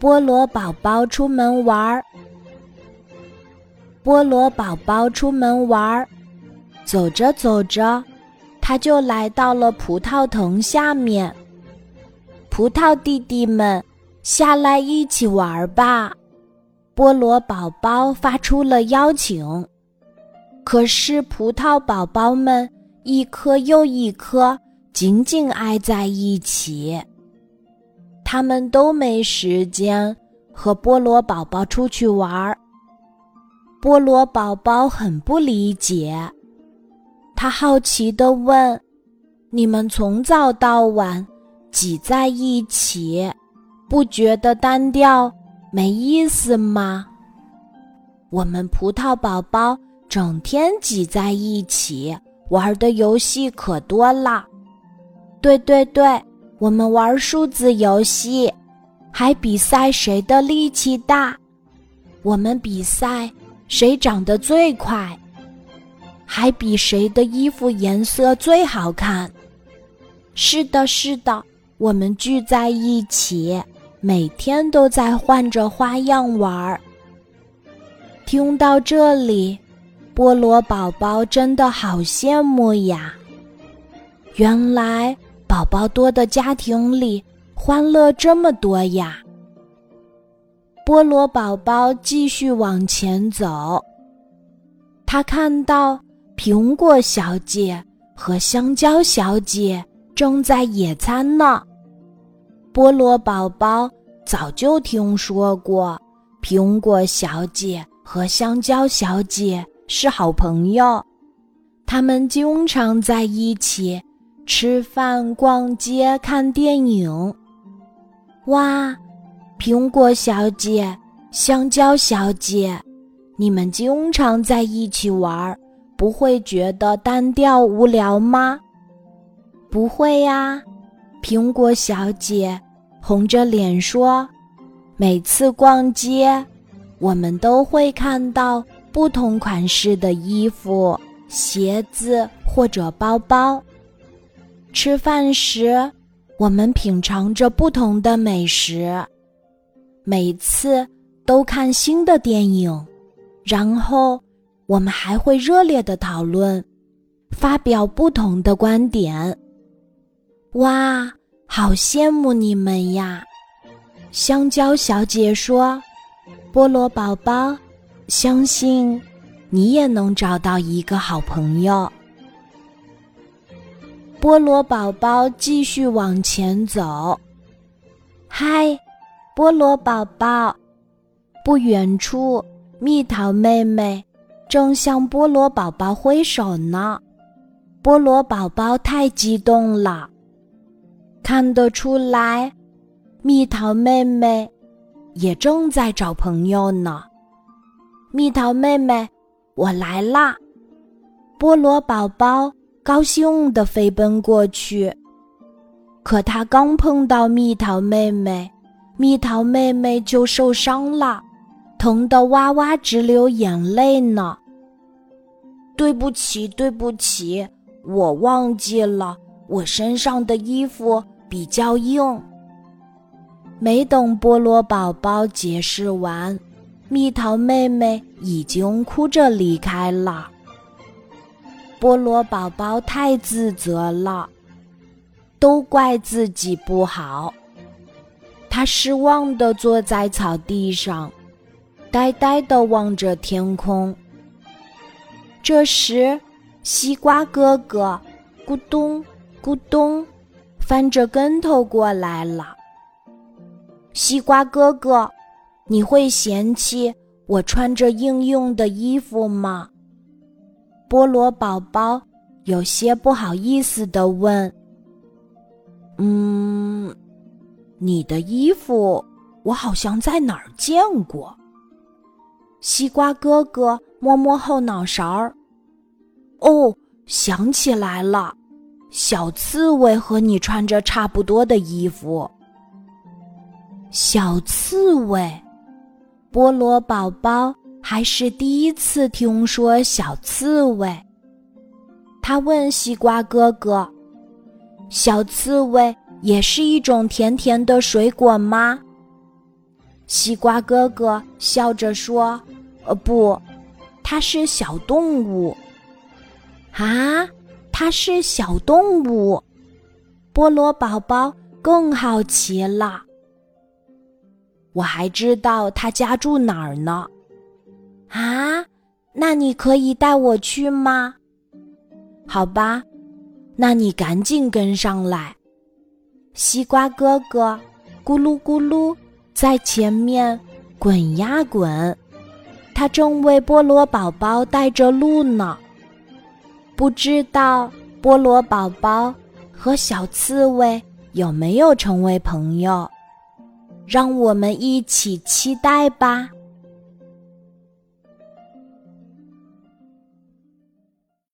菠萝宝宝出门玩儿。菠萝宝宝出门玩儿，走着走着，他就来到了葡萄藤下面。葡萄弟弟们，下来一起玩吧！菠萝宝宝发出了邀请。可是葡萄宝宝们一颗又一颗紧紧挨在一起，他们都没时间和菠萝宝宝出去玩儿。菠萝宝宝很不理解，他好奇地问：“你们从早到晚挤在一起，不觉得单调、没意思吗？”我们葡萄宝宝整天挤在一起玩的游戏可多了。对对对，我们玩数字游戏，还比赛谁的力气大。我们比赛。谁长得最快，还比谁的衣服颜色最好看。是的，是的，我们聚在一起，每天都在换着花样玩儿。听到这里，菠萝宝宝真的好羡慕呀！原来宝宝多的家庭里，欢乐这么多呀！菠萝宝宝继续往前走，他看到苹果小姐和香蕉小姐正在野餐呢。菠萝宝宝早就听说过，苹果小姐和香蕉小姐是好朋友，他们经常在一起吃饭、逛街、看电影。哇！苹果小姐，香蕉小姐，你们经常在一起玩，不会觉得单调无聊吗？不会呀，苹果小姐红着脸说：“每次逛街，我们都会看到不同款式的衣服、鞋子或者包包。吃饭时，我们品尝着不同的美食。”每次都看新的电影，然后我们还会热烈的讨论，发表不同的观点。哇，好羡慕你们呀！香蕉小姐说：“菠萝宝宝，相信你也能找到一个好朋友。”菠萝宝宝继续往前走，嗨。菠萝宝宝，不远处，蜜桃妹妹正向菠萝宝宝挥手呢。菠萝宝宝太激动了，看得出来，蜜桃妹妹也正在找朋友呢。蜜桃妹妹，我来啦！菠萝宝宝高兴地飞奔过去，可他刚碰到蜜桃妹妹。蜜桃妹妹就受伤了，疼得哇哇直流眼泪呢。对不起，对不起，我忘记了，我身上的衣服比较硬。没等菠萝宝宝解释完，蜜桃妹妹已经哭着离开了。菠萝宝宝太自责了，都怪自己不好。他失望地坐在草地上，呆呆地望着天空。这时，西瓜哥哥咕咚咕咚翻着跟头过来了。西瓜哥哥，你会嫌弃我穿着硬硬的衣服吗？菠萝宝宝有些不好意思地问。嗯。你的衣服，我好像在哪儿见过。西瓜哥哥摸摸后脑勺儿，哦，想起来了，小刺猬和你穿着差不多的衣服。小刺猬，菠萝宝宝还是第一次听说小刺猬。他问西瓜哥哥：“小刺猬。”也是一种甜甜的水果吗？西瓜哥哥笑着说：“呃，不，它是小动物。”啊，它是小动物。菠萝宝宝更好奇了。我还知道它家住哪儿呢。啊，那你可以带我去吗？好吧，那你赶紧跟上来。西瓜哥哥咕噜咕噜在前面滚呀滚，他正为菠萝宝宝带着路呢。不知道菠萝宝宝和小刺猬有没有成为朋友？让我们一起期待吧。